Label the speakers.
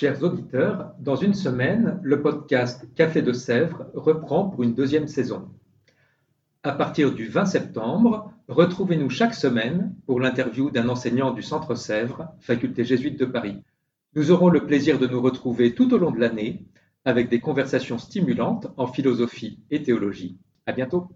Speaker 1: Chers auditeurs, dans une semaine, le podcast Café de Sèvres reprend pour une deuxième saison. À partir du 20 septembre, retrouvez-nous chaque semaine pour l'interview d'un enseignant du Centre Sèvres, faculté jésuite de Paris. Nous aurons le plaisir de nous retrouver tout au long de l'année avec des conversations stimulantes en philosophie et théologie. À bientôt.